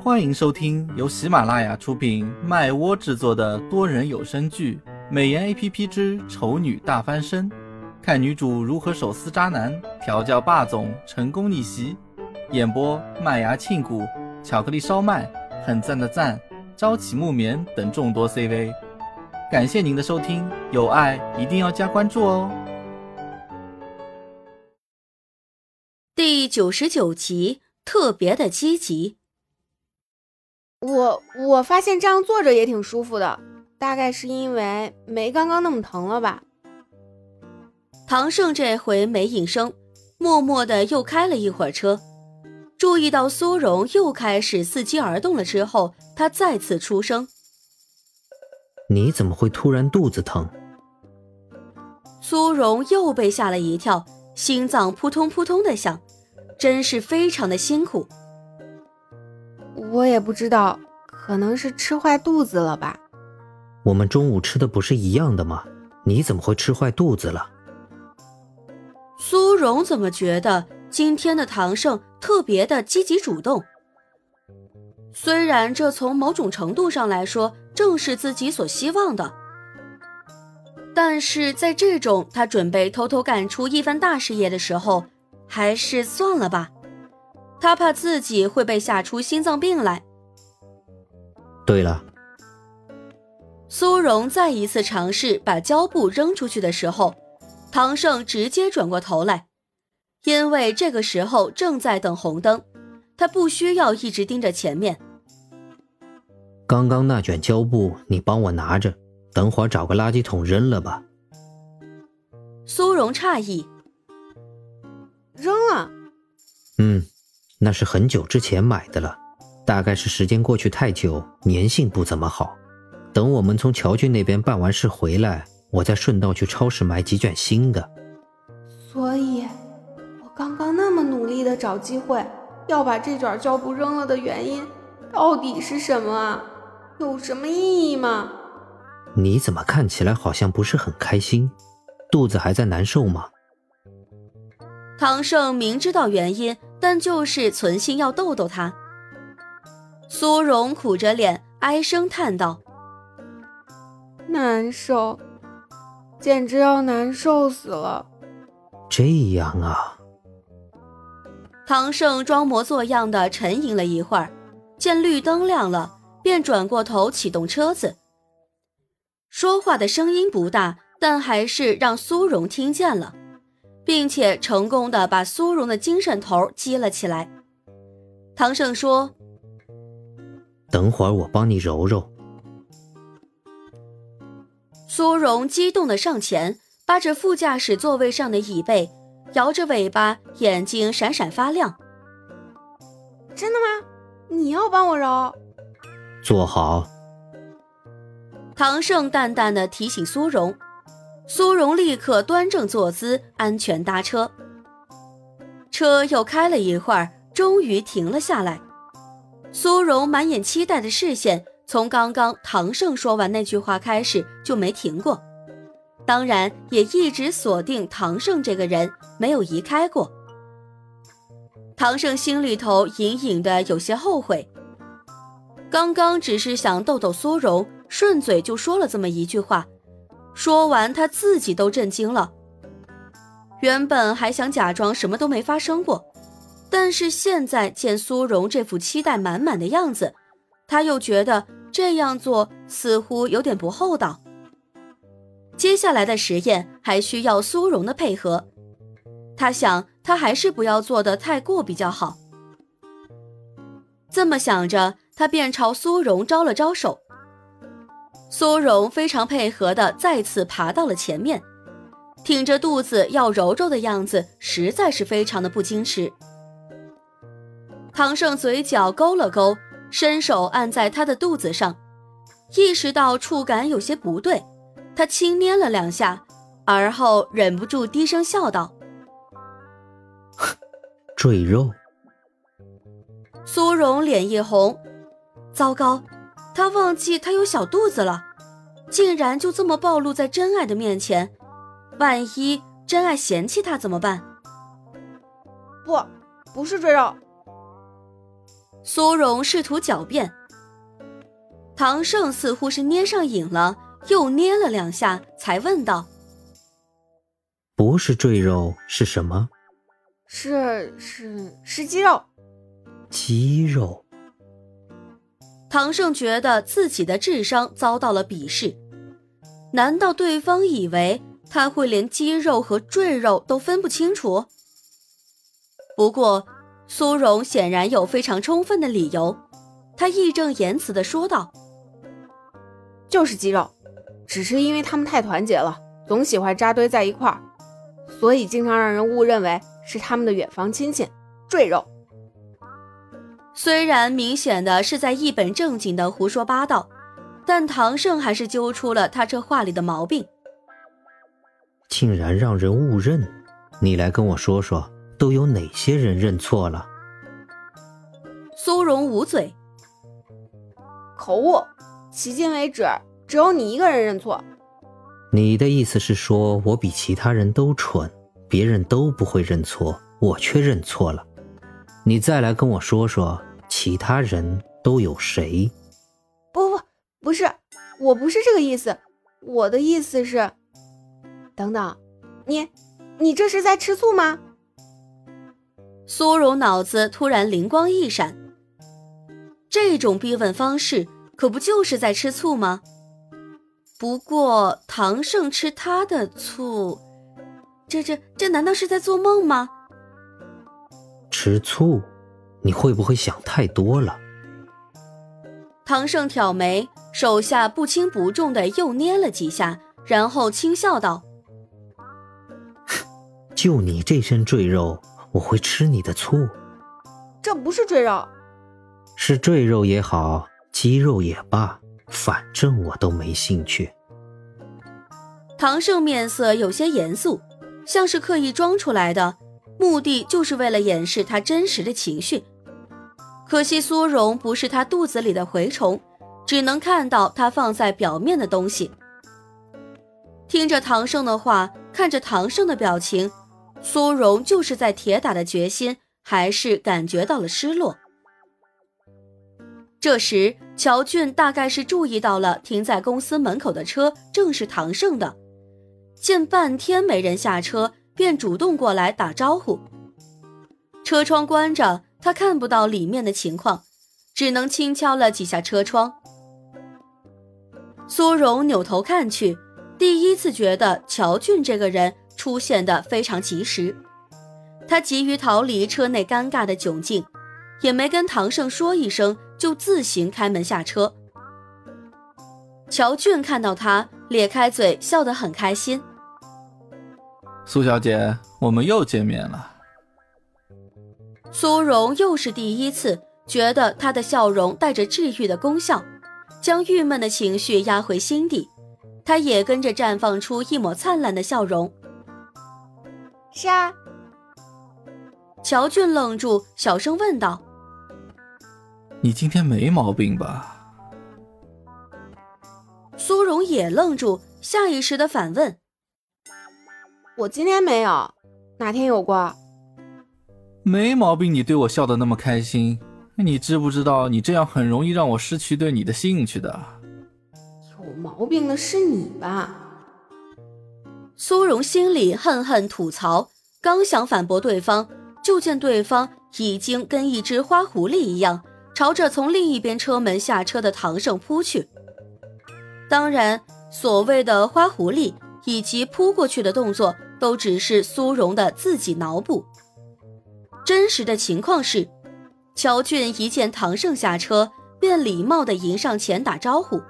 欢迎收听由喜马拉雅出品、麦窝制作的多人有声剧《美颜 A P P 之丑女大翻身》，看女主如何手撕渣男、调教霸总、成功逆袭。演播：麦芽庆谷、巧克力烧麦、很赞的赞、朝起木棉等众多 C V。感谢您的收听，有爱一定要加关注哦。第九十九集，特别的积极。我我发现这样坐着也挺舒服的，大概是因为没刚刚那么疼了吧。唐胜这回没应声，默默的又开了一会儿车。注意到苏荣又开始伺机而动了之后，他再次出声：“你怎么会突然肚子疼？”苏荣又被吓了一跳，心脏扑通扑通的响，真是非常的辛苦。我也不知道，可能是吃坏肚子了吧。我们中午吃的不是一样的吗？你怎么会吃坏肚子了？苏荣怎么觉得今天的唐胜特别的积极主动？虽然这从某种程度上来说正是自己所希望的，但是在这种他准备偷偷干出一番大事业的时候，还是算了吧。他怕自己会被吓出心脏病来。对了，苏荣再一次尝试把胶布扔出去的时候，唐胜直接转过头来，因为这个时候正在等红灯，他不需要一直盯着前面。刚刚那卷胶布你帮我拿着，等会儿找个垃圾桶扔了吧。苏荣诧异，扔了？嗯。那是很久之前买的了，大概是时间过去太久，粘性不怎么好。等我们从乔俊那边办完事回来，我再顺道去超市买几卷新的。所以，我刚刚那么努力的找机会要把这卷胶布扔了的原因，到底是什么啊？有什么意义吗？你怎么看起来好像不是很开心？肚子还在难受吗？唐胜明知道原因，但就是存心要逗逗他。苏荣苦着脸，唉声叹道：“难受，简直要难受死了。”这样啊。唐胜装模作样的沉吟了一会儿，见绿灯亮了，便转过头启动车子。说话的声音不大，但还是让苏荣听见了。并且成功的把苏荣的精神头激了起来。唐胜说：“等会儿我帮你揉揉。”苏荣激动的上前，扒着副驾驶座位上的椅背，摇着尾巴，眼睛闪闪发亮。“真的吗？你要帮我揉？”坐好。唐胜淡淡的提醒苏荣。苏荣立刻端正坐姿，安全搭车。车又开了一会儿，终于停了下来。苏荣满眼期待的视线，从刚刚唐胜说完那句话开始就没停过，当然也一直锁定唐胜这个人，没有移开过。唐胜心里头隐隐的有些后悔，刚刚只是想逗逗苏荣，顺嘴就说了这么一句话。说完，他自己都震惊了。原本还想假装什么都没发生过，但是现在见苏荣这副期待满满的样子，他又觉得这样做似乎有点不厚道。接下来的实验还需要苏荣的配合，他想他还是不要做的太过比较好。这么想着，他便朝苏荣招了招手。苏荣非常配合的再次爬到了前面，挺着肚子要揉揉的样子，实在是非常的不矜持。唐胜嘴角勾了勾，伸手按在他的肚子上，意识到触感有些不对，他轻捏了两下，而后忍不住低声笑道：“赘肉。”苏荣脸一红，糟糕。他忘记他有小肚子了，竟然就这么暴露在真爱的面前，万一真爱嫌弃他怎么办？不，不是赘肉。苏荣试图狡辩，唐胜似乎是捏上瘾了，又捏了两下，才问道：“不是赘肉是什么？是是是鸡肉。鸡肉。”唐胜觉得自己的智商遭到了鄙视，难道对方以为他会连肌肉和赘肉都分不清楚？不过。苏荣显然有非常充分的理由，他义正言辞地说道：“就是肌肉，只是因为他们太团结了，总喜欢扎堆在一块儿，所以经常让人误认为是他们的远房亲戚。赘肉。”虽然明显的是在一本正经的胡说八道，但唐胜还是揪出了他这话里的毛病。竟然让人误认，你来跟我说说。都有哪些人认错了？苏荣捂嘴，口误。迄今为止，只有你一个人认错。你的意思是说我比其他人都蠢，别人都不会认错，我却认错了？你再来跟我说说，其他人都有谁？不不，不是，我不是这个意思。我的意思是，等等，你，你这是在吃醋吗？苏荣脑子突然灵光一闪，这种逼问方式可不就是在吃醋吗？不过唐胜吃他的醋，这这这难道是在做梦吗？吃醋？你会不会想太多了？唐胜挑眉，手下不轻不重的又捏了几下，然后轻笑道：“ 就你这身赘肉。”我会吃你的醋，这不是赘肉，是赘肉也好，鸡肉也罢，反正我都没兴趣。唐胜面色有些严肃，像是刻意装出来的，目的就是为了掩饰他真实的情绪。可惜苏荣不是他肚子里的蛔虫，只能看到他放在表面的东西。听着唐胜的话，看着唐胜的表情。苏荣就是在铁打的决心，还是感觉到了失落。这时，乔俊大概是注意到了停在公司门口的车正是唐胜的，见半天没人下车，便主动过来打招呼。车窗关着，他看不到里面的情况，只能轻敲了几下车窗。苏荣扭头看去，第一次觉得乔俊这个人。出现的非常及时，他急于逃离车内尴尬的窘境，也没跟唐胜说一声，就自行开门下车。乔俊看到他，咧开嘴笑得很开心。苏小姐，我们又见面了。苏荣又是第一次觉得他的笑容带着治愈的功效，将郁闷的情绪压回心底，他也跟着绽放出一抹灿烂的笑容。是啊，乔俊愣住，小声问道：“你今天没毛病吧？”苏荣也愣住，下意识的反问：“我今天没有，哪天有过？”没毛病，你对我笑得那么开心，你知不知道你这样很容易让我失去对你的兴趣的？有毛病的是你吧？苏荣心里恨恨吐槽，刚想反驳对方，就见对方已经跟一只花狐狸一样，朝着从另一边车门下车的唐胜扑去。当然，所谓的花狐狸以及扑过去的动作，都只是苏荣的自己脑补。真实的情况是，乔俊一见唐胜下车，便礼貌地迎上前打招呼：“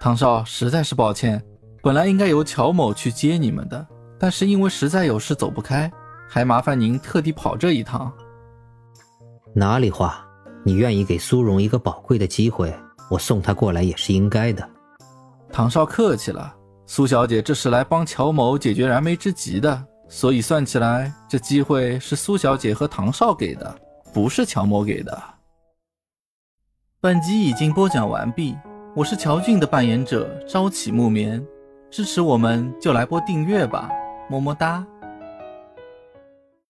唐少，实在是抱歉。”本来应该由乔某去接你们的，但是因为实在有事走不开，还麻烦您特地跑这一趟。哪里话，你愿意给苏荣一个宝贵的机会，我送他过来也是应该的。唐少客气了，苏小姐这是来帮乔某解决燃眉之急的，所以算起来，这机会是苏小姐和唐少给的，不是乔某给的。本集已经播讲完毕，我是乔俊的扮演者朝起暮眠。支持我们就来播订阅吧，么么哒。